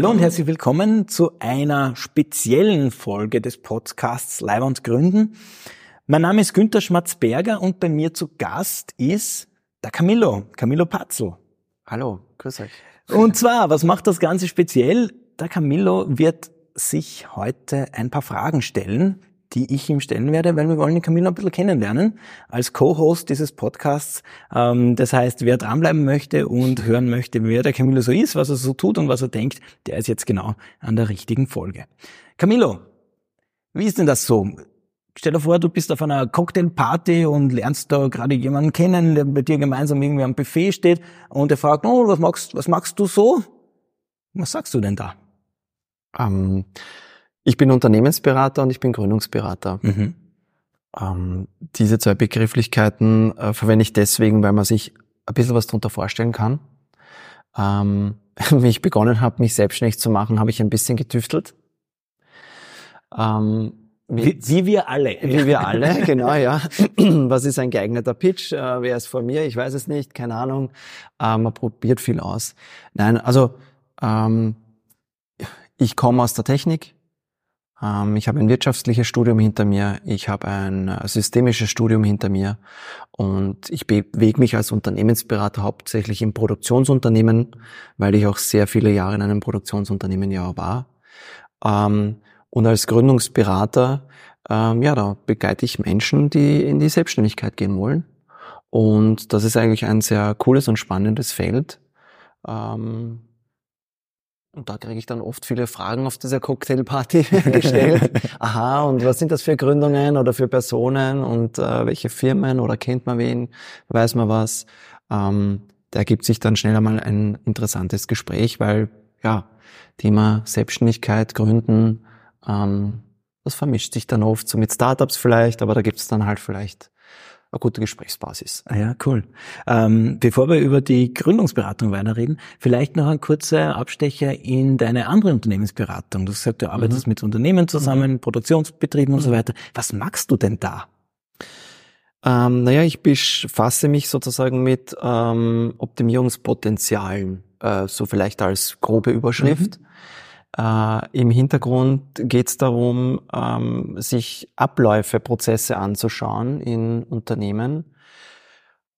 Hallo und herzlich willkommen zu einer speziellen Folge des Podcasts Live und Gründen. Mein Name ist Günter Schmatzberger und bei mir zu Gast ist der Camillo, Camillo Pazzo. Hallo, grüß euch. Und zwar, was macht das Ganze speziell? Der Camillo wird sich heute ein paar Fragen stellen, die ich ihm stellen werde, weil wir wollen den Camillo ein bisschen kennenlernen als Co-Host dieses Podcasts. Ähm, das heißt, wer dranbleiben möchte und hören möchte, wer der Camillo so ist, was er so tut und was er denkt, der ist jetzt genau an der richtigen Folge. Camillo, wie ist denn das so? Stell dir vor, du bist auf einer Cocktailparty und lernst da gerade jemanden kennen, der bei dir gemeinsam irgendwie am Buffet steht und der fragt, oh, was magst, was magst du so? Was sagst du denn da? Ähm, ich bin Unternehmensberater und ich bin Gründungsberater. Mhm. Ähm, diese zwei Begrifflichkeiten äh, verwende ich deswegen, weil man sich ein bisschen was darunter vorstellen kann. Ähm, wie ich begonnen habe, mich selbstständig zu machen, habe ich ein bisschen getüftelt. Ähm, wie, wie, wir alle. Wie wir alle, genau, ja. Was ist ein geeigneter Pitch? Äh, wer ist vor mir? Ich weiß es nicht, keine Ahnung. Äh, man probiert viel aus. Nein, also ähm, ich komme aus der Technik. Ähm, ich habe ein wirtschaftliches Studium hinter mir. Ich habe ein äh, systemisches Studium hinter mir. Und ich bewege mich als Unternehmensberater hauptsächlich im Produktionsunternehmen, weil ich auch sehr viele Jahre in einem Produktionsunternehmen ja war. Ähm, und als Gründungsberater, ähm, ja, da begleite ich Menschen, die in die Selbstständigkeit gehen wollen. Und das ist eigentlich ein sehr cooles und spannendes Feld. Ähm, und da kriege ich dann oft viele Fragen auf dieser Cocktailparty gestellt. Aha, und was sind das für Gründungen oder für Personen und äh, welche Firmen oder kennt man wen, weiß man was. Ähm, da ergibt sich dann schnell einmal ein interessantes Gespräch, weil ja, Thema Selbstständigkeit, Gründen, ähm, das vermischt sich dann oft so mit Startups vielleicht, aber da gibt es dann halt vielleicht eine gute Gesprächsbasis. Ah ja, cool. Ähm, bevor wir über die Gründungsberatung weiterreden, vielleicht noch ein kurzer Abstecher in deine andere Unternehmensberatung. Du hast gesagt, du arbeitest mhm. mit Unternehmen zusammen, mhm. Produktionsbetrieben und so mhm. weiter. Was magst du denn da? Ähm, naja, ich befasse mich sozusagen mit ähm, Optimierungspotenzialen, äh, so vielleicht als grobe Überschrift. Mhm. Äh, Im Hintergrund geht es darum, ähm, sich Abläufe, Prozesse anzuschauen in Unternehmen,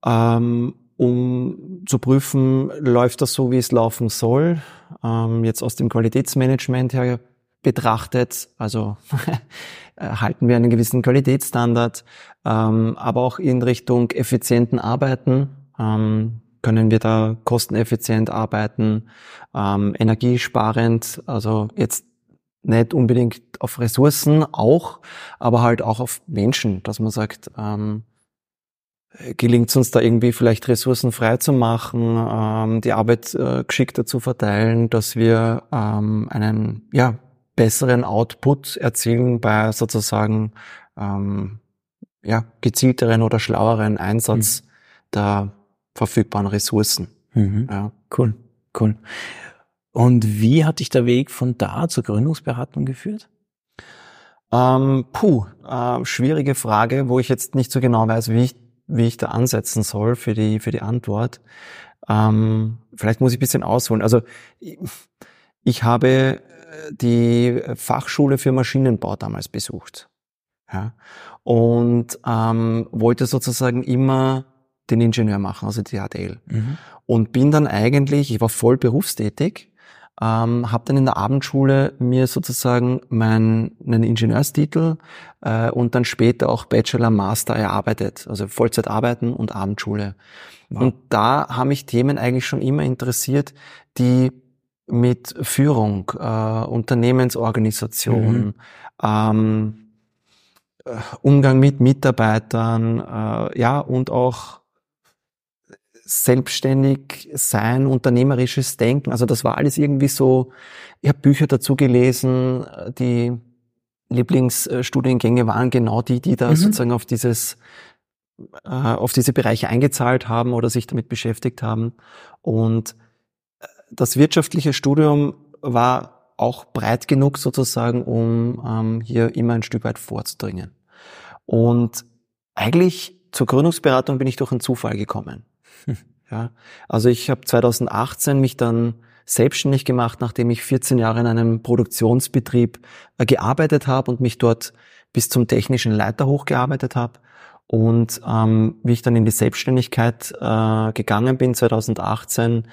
ähm, um zu prüfen, läuft das so, wie es laufen soll. Ähm, jetzt aus dem Qualitätsmanagement her betrachtet, also halten wir einen gewissen Qualitätsstandard, ähm, aber auch in Richtung effizienten Arbeiten. Können wir da kosteneffizient arbeiten, ähm, energiesparend, also jetzt nicht unbedingt auf Ressourcen auch, aber halt auch auf Menschen, dass man sagt, ähm, gelingt es uns da irgendwie vielleicht Ressourcen frei zu machen, ähm, die Arbeit äh, geschickter zu verteilen, dass wir ähm, einen ja, besseren Output erzielen bei sozusagen ähm, ja, gezielteren oder schlaueren Einsatz mhm. der verfügbaren Ressourcen. Mhm. Ja. Cool, cool. Und wie hat dich der Weg von da zur Gründungsberatung geführt? Ähm, puh, äh, schwierige Frage, wo ich jetzt nicht so genau weiß, wie ich, wie ich da ansetzen soll für die, für die Antwort. Ähm, vielleicht muss ich ein bisschen ausholen. Also ich, ich habe äh, die Fachschule für Maschinenbau damals besucht. Ja, und ähm, wollte sozusagen immer den Ingenieur machen, also die HTL. Mhm. Und bin dann eigentlich, ich war voll berufstätig, ähm, habe dann in der Abendschule mir sozusagen meinen, meinen Ingenieurstitel äh, und dann später auch Bachelor, Master erarbeitet, also Vollzeit arbeiten und Abendschule. Wow. Und da haben mich Themen eigentlich schon immer interessiert, die mit Führung, äh, Unternehmensorganisation, mhm. ähm, äh, Umgang mit Mitarbeitern, äh, ja und auch selbstständig sein, unternehmerisches Denken. Also das war alles irgendwie so, ich habe Bücher dazu gelesen, die Lieblingsstudiengänge waren genau die, die da mhm. sozusagen auf dieses äh, auf diese Bereiche eingezahlt haben oder sich damit beschäftigt haben. Und äh, das wirtschaftliche Studium war auch breit genug sozusagen, um ähm, hier immer ein Stück weit vorzudringen. Und eigentlich zur Gründungsberatung bin ich durch einen Zufall gekommen. Ja, also ich habe 2018 mich dann selbstständig gemacht, nachdem ich 14 Jahre in einem Produktionsbetrieb äh, gearbeitet habe und mich dort bis zum technischen Leiter hochgearbeitet habe. Und ähm, wie ich dann in die Selbstständigkeit äh, gegangen bin 2018,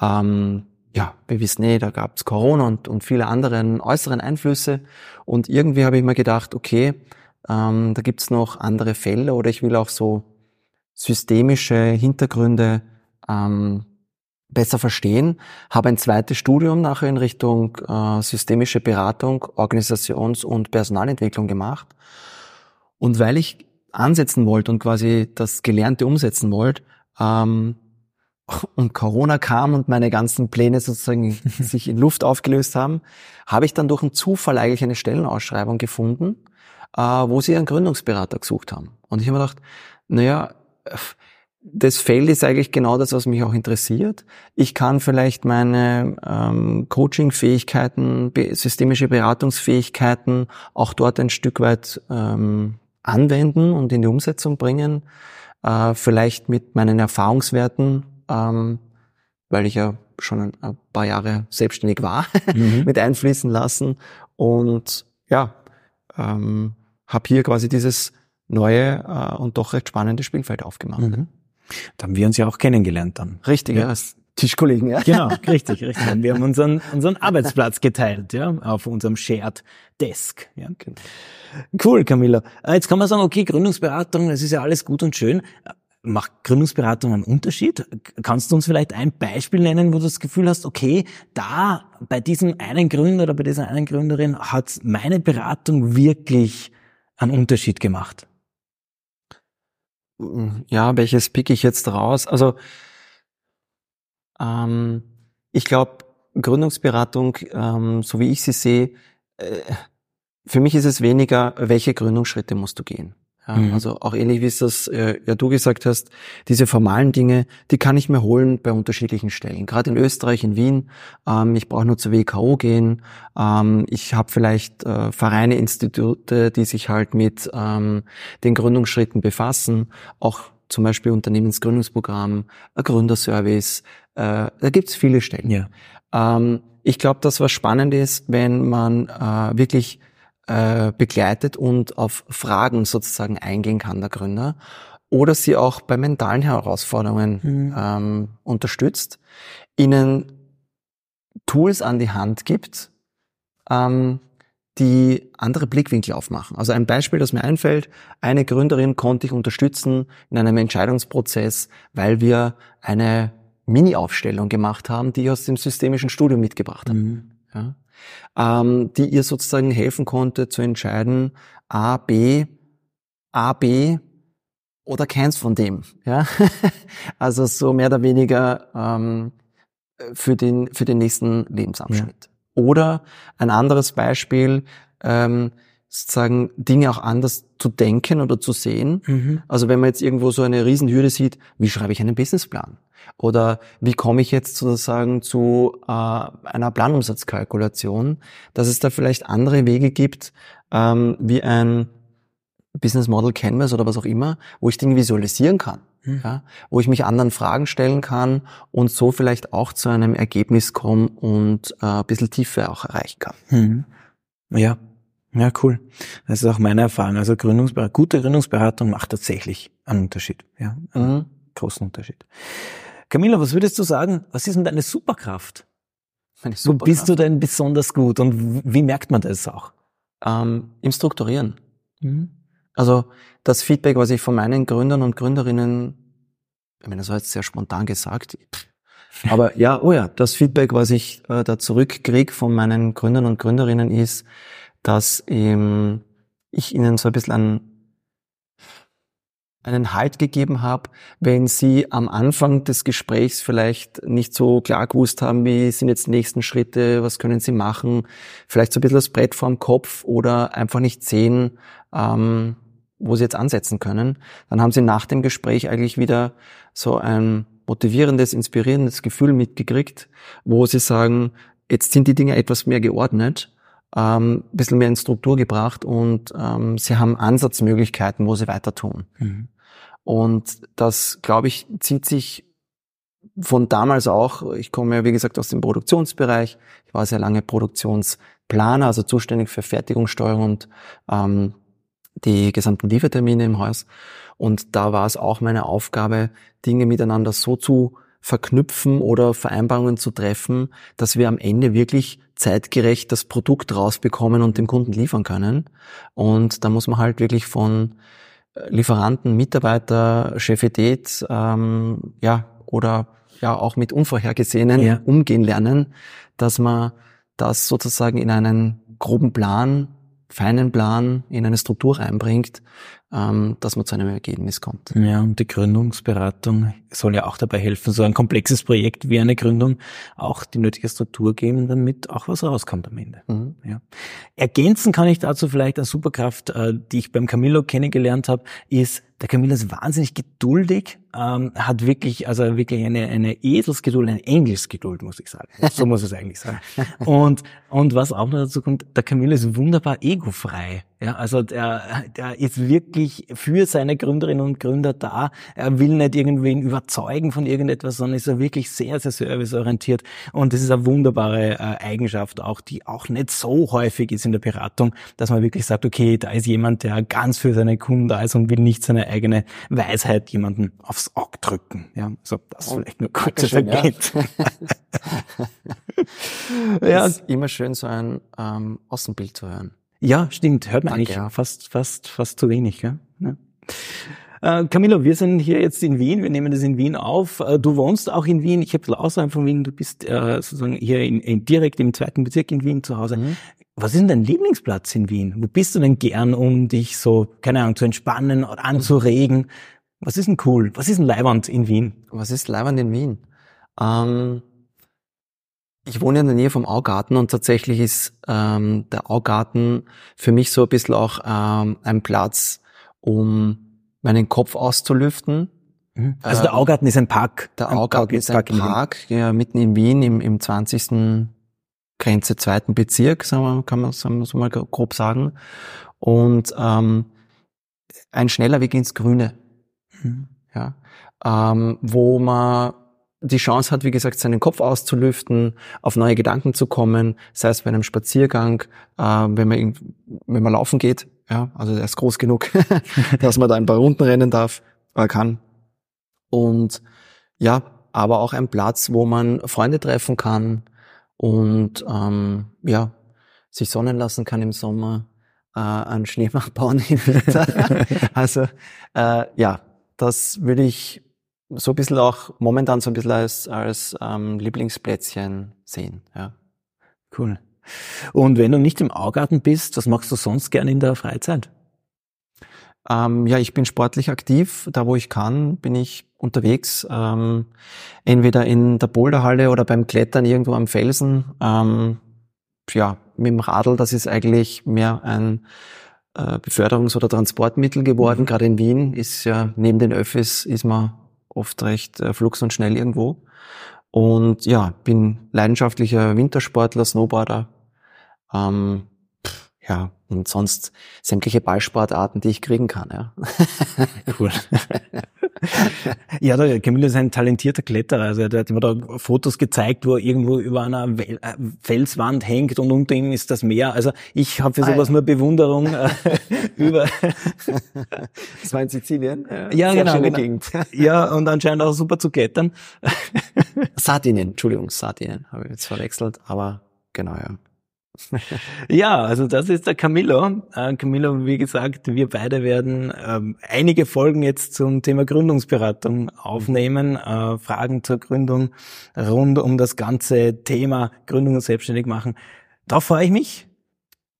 ähm, ja, wir wissen eh, da gab es Corona und, und viele andere äußeren Einflüsse. Und irgendwie habe ich mir gedacht, okay, ähm, da gibt's noch andere Fälle oder ich will auch so systemische Hintergründe ähm, besser verstehen. Habe ein zweites Studium nachher in Richtung äh, systemische Beratung, Organisations- und Personalentwicklung gemacht. Und weil ich ansetzen wollte und quasi das Gelernte umsetzen wollte, ähm, und Corona kam und meine ganzen Pläne sozusagen sich in Luft aufgelöst haben, habe ich dann durch einen Zufall eigentlich eine Stellenausschreibung gefunden, äh, wo sie einen Gründungsberater gesucht haben. Und ich habe mir gedacht, naja, das Feld ist eigentlich genau das, was mich auch interessiert. Ich kann vielleicht meine ähm, Coaching-Fähigkeiten, systemische Beratungsfähigkeiten auch dort ein Stück weit ähm, anwenden und in die Umsetzung bringen. Äh, vielleicht mit meinen Erfahrungswerten ähm, weil ich ja schon ein, paar Jahre selbstständig war, mhm. mit einfließen lassen. Und ja, ähm, habe hier quasi dieses neue äh, und doch recht spannende Spielfeld aufgemacht. Mhm. Da haben wir uns ja auch kennengelernt dann. Richtig, ja. ja. Tischkollegen, ja. Genau, richtig, richtig. Und wir haben unseren, unseren Arbeitsplatz geteilt, ja, auf unserem Shared Desk. Ja. Genau. Cool, Camilla. Äh, jetzt kann man sagen, okay, Gründungsberatung, das ist ja alles gut und schön macht Gründungsberatung einen Unterschied? Kannst du uns vielleicht ein Beispiel nennen, wo du das Gefühl hast, okay, da bei diesem einen Gründer oder bei dieser einen Gründerin hat meine Beratung wirklich einen Unterschied gemacht? Ja, welches pick ich jetzt raus? Also ähm, ich glaube, Gründungsberatung, ähm, so wie ich sie sehe, äh, für mich ist es weniger, welche Gründungsschritte musst du gehen. Ja, mhm. Also auch ähnlich wie es das äh, ja du gesagt hast, diese formalen Dinge, die kann ich mir holen bei unterschiedlichen Stellen. Gerade in Österreich, in Wien, ähm, ich brauche nur zur WKO gehen. Ähm, ich habe vielleicht äh, Vereine, Institute, die sich halt mit ähm, den Gründungsschritten befassen. Auch zum Beispiel Unternehmensgründungsprogramm, ein Gründerservice. Äh, da gibt's viele Stellen. Ja. Ähm, ich glaube, dass was spannend ist, wenn man äh, wirklich äh, begleitet und auf Fragen sozusagen eingehen kann, der Gründer. Oder sie auch bei mentalen Herausforderungen mhm. ähm, unterstützt, ihnen Tools an die Hand gibt, ähm, die andere Blickwinkel aufmachen. Also ein Beispiel, das mir einfällt, eine Gründerin konnte ich unterstützen in einem Entscheidungsprozess, weil wir eine Mini-Aufstellung gemacht haben, die ich aus dem systemischen Studium mitgebracht habe. Mhm. Ja? ähm, die ihr sozusagen helfen konnte zu entscheiden, A, B, A, B oder keins von dem. Ja? also so mehr oder weniger ähm, für, den, für den nächsten Lebensabschnitt. Ja. Oder ein anderes Beispiel, ähm, sozusagen Dinge auch anders zu denken oder zu sehen. Mhm. Also wenn man jetzt irgendwo so eine Riesenhürde sieht, wie schreibe ich einen Businessplan? Oder wie komme ich jetzt sozusagen zu äh, einer Planumsatzkalkulation, dass es da vielleicht andere Wege gibt, ähm, wie ein Business Model Canvas oder was auch immer, wo ich Dinge visualisieren kann. Mhm. Ja, wo ich mich anderen Fragen stellen kann und so vielleicht auch zu einem Ergebnis komme und äh, ein bisschen Tiefe auch erreichen kann. Mhm. Ja, ja, cool. Das ist auch meine Erfahrung. Also Gründungsberatung, gute Gründungsberatung macht tatsächlich einen Unterschied. Ja, einen mhm. großen Unterschied. Camilla, was würdest du sagen? Was ist denn deine Superkraft? Meine Superkraft? Wo bist du denn besonders gut und wie merkt man das auch? Ähm, Im Strukturieren. Mhm. Also das Feedback, was ich von meinen Gründern und Gründerinnen, ich meine, das war jetzt sehr spontan gesagt, aber ja, oh ja, das Feedback, was ich äh, da zurückkriege von meinen Gründern und Gründerinnen ist, dass ähm, ich ihnen so ein bisschen einen, einen Halt gegeben habe, wenn sie am Anfang des Gesprächs vielleicht nicht so klar gewusst haben, wie sind jetzt die nächsten Schritte, was können sie machen, vielleicht so ein bisschen das Brett vorm Kopf oder einfach nicht sehen, ähm, wo sie jetzt ansetzen können. Dann haben sie nach dem Gespräch eigentlich wieder so ein motivierendes, inspirierendes Gefühl mitgekriegt, wo sie sagen, jetzt sind die Dinge etwas mehr geordnet ähm, ein bisschen mehr in Struktur gebracht und ähm, sie haben Ansatzmöglichkeiten, wo sie weiter tun. Mhm. Und das, glaube ich, zieht sich von damals auch, ich komme ja wie gesagt aus dem Produktionsbereich, ich war sehr lange Produktionsplaner, also zuständig für Fertigungssteuerung und ähm, die gesamten Liefertermine im Haus. Und da war es auch meine Aufgabe, Dinge miteinander so zu verknüpfen oder Vereinbarungen zu treffen, dass wir am Ende wirklich zeitgerecht das Produkt rausbekommen und dem Kunden liefern können. Und da muss man halt wirklich von äh, Lieferanten, Mitarbeiter, Chefität, ähm, ja, oder ja auch mit Unvorhergesehenen ja. umgehen lernen, dass man das sozusagen in einen groben Plan feinen Plan in eine Struktur reinbringt, ähm, dass man zu einem Ergebnis kommt. Ja, und die Gründungsberatung soll ja auch dabei helfen, so ein komplexes Projekt wie eine Gründung auch die nötige Struktur geben, damit auch was rauskommt am Ende. Mhm. Ja. Ergänzen kann ich dazu vielleicht eine Superkraft, äh, die ich beim Camillo kennengelernt habe, ist, der Camillo ist wahnsinnig geduldig, ähm, hat wirklich, also wirklich eine, eine Edelsgeduld, eine Engelsgeduld, muss ich sagen. So muss es eigentlich sein. Und, und was auch noch dazu kommt, der Camillo ist wunderbar egofrei. Ja, also der, der ist wirklich für seine Gründerinnen und Gründer da. Er will nicht irgendwen überzeugen von irgendetwas, sondern ist er wirklich sehr, sehr serviceorientiert. Und das ist eine wunderbare äh, Eigenschaft auch, die auch nicht so häufig ist in der Beratung, dass man wirklich sagt, okay, da ist jemand, der ganz für seine Kunden da ist und will nicht seine eigene Weisheit jemanden aufs Auge drücken. Ja, so das oh, vielleicht nur kurz erwähnt. Ja. ja. ist immer schön, so ein ähm, Außenbild zu hören. Ja, stimmt. Hört man Danke, eigentlich ja. fast, fast, fast zu wenig. Ja? ja. Äh, Camilo, wir sind hier jetzt in Wien, wir nehmen das in Wien auf. Äh, du wohnst auch in Wien, ich habe außerhalb von Wien, du bist äh, sozusagen hier in, in, direkt im zweiten Bezirk in Wien zu Hause. Mhm. Was ist denn dein Lieblingsplatz in Wien? Wo bist du denn gern, um dich so, keine Ahnung, zu entspannen oder anzuregen? Was ist denn cool? Was ist denn Leiwand in Wien? Was ist Leiwand in Wien? Ähm ich wohne in der Nähe vom Augarten und tatsächlich ist ähm, der Augarten für mich so ein bisschen auch ähm, ein Platz, um meinen Kopf auszulüften. Mhm. Also der ähm, Augarten ist ein Park. Der ein Augarten Park, ist ein Park, Park ja, mitten in Wien im, im 20. Grenze zweiten Bezirk, sagen wir, kann man, sagen so mal grob sagen. Und ähm, ein schneller Weg ins Grüne. Mhm. Ja, ähm, wo man die Chance hat, wie gesagt, seinen Kopf auszulüften, auf neue Gedanken zu kommen, sei es bei einem Spaziergang, äh, wenn man wenn man laufen geht, ja, also er ist groß genug, dass man da ein paar Runden rennen darf, äh, kann. Und ja, aber auch ein Platz, wo man Freunde treffen kann und ähm, ja, sich sonnen lassen kann im Sommer, äh, einen Schneemann bauen im Winter. also äh, ja, das würde ich so ein bisschen auch momentan so ein bisschen als, als ähm, Lieblingsplätzchen sehen. Ja. Cool. Und wenn du nicht im Augarten bist, was machst du sonst gerne in der Freizeit? Ähm, ja, ich bin sportlich aktiv. Da, wo ich kann, bin ich unterwegs. Ähm, entweder in der Boulderhalle oder beim Klettern irgendwo am Felsen. Ähm, ja, mit dem Radl, das ist eigentlich mehr ein äh, Beförderungs- oder Transportmittel geworden. Mhm. Gerade in Wien ist ja neben den Öffis ist man oft recht äh, flugs und schnell irgendwo. Und ja, bin leidenschaftlicher Wintersportler, Snowboarder. Ähm, pff, ja, und sonst sämtliche Ballsportarten, die ich kriegen kann, ja. Cool. ja, der Camille ist ein talentierter Kletterer. Also der hat mir da Fotos gezeigt, wo er irgendwo über einer äh, Felswand hängt und unter ihm ist das Meer. Also ich habe für sowas ah, ja. nur Bewunderung äh, über. das war in Sizilien. Ja, ja genau. Schöne genau. Gegend. ja, und anscheinend auch super zu klettern. Sardinien, Entschuldigung, Sardinien habe ich jetzt verwechselt, aber genau, ja. ja, also das ist der Camillo. Äh, Camillo, wie gesagt, wir beide werden ähm, einige Folgen jetzt zum Thema Gründungsberatung aufnehmen, äh, Fragen zur Gründung rund um das ganze Thema Gründung und selbstständig machen. Darauf freue ich mich.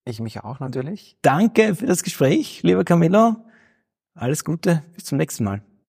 Ich mich auch natürlich. Danke für das Gespräch, lieber Camillo. Alles Gute, bis zum nächsten Mal.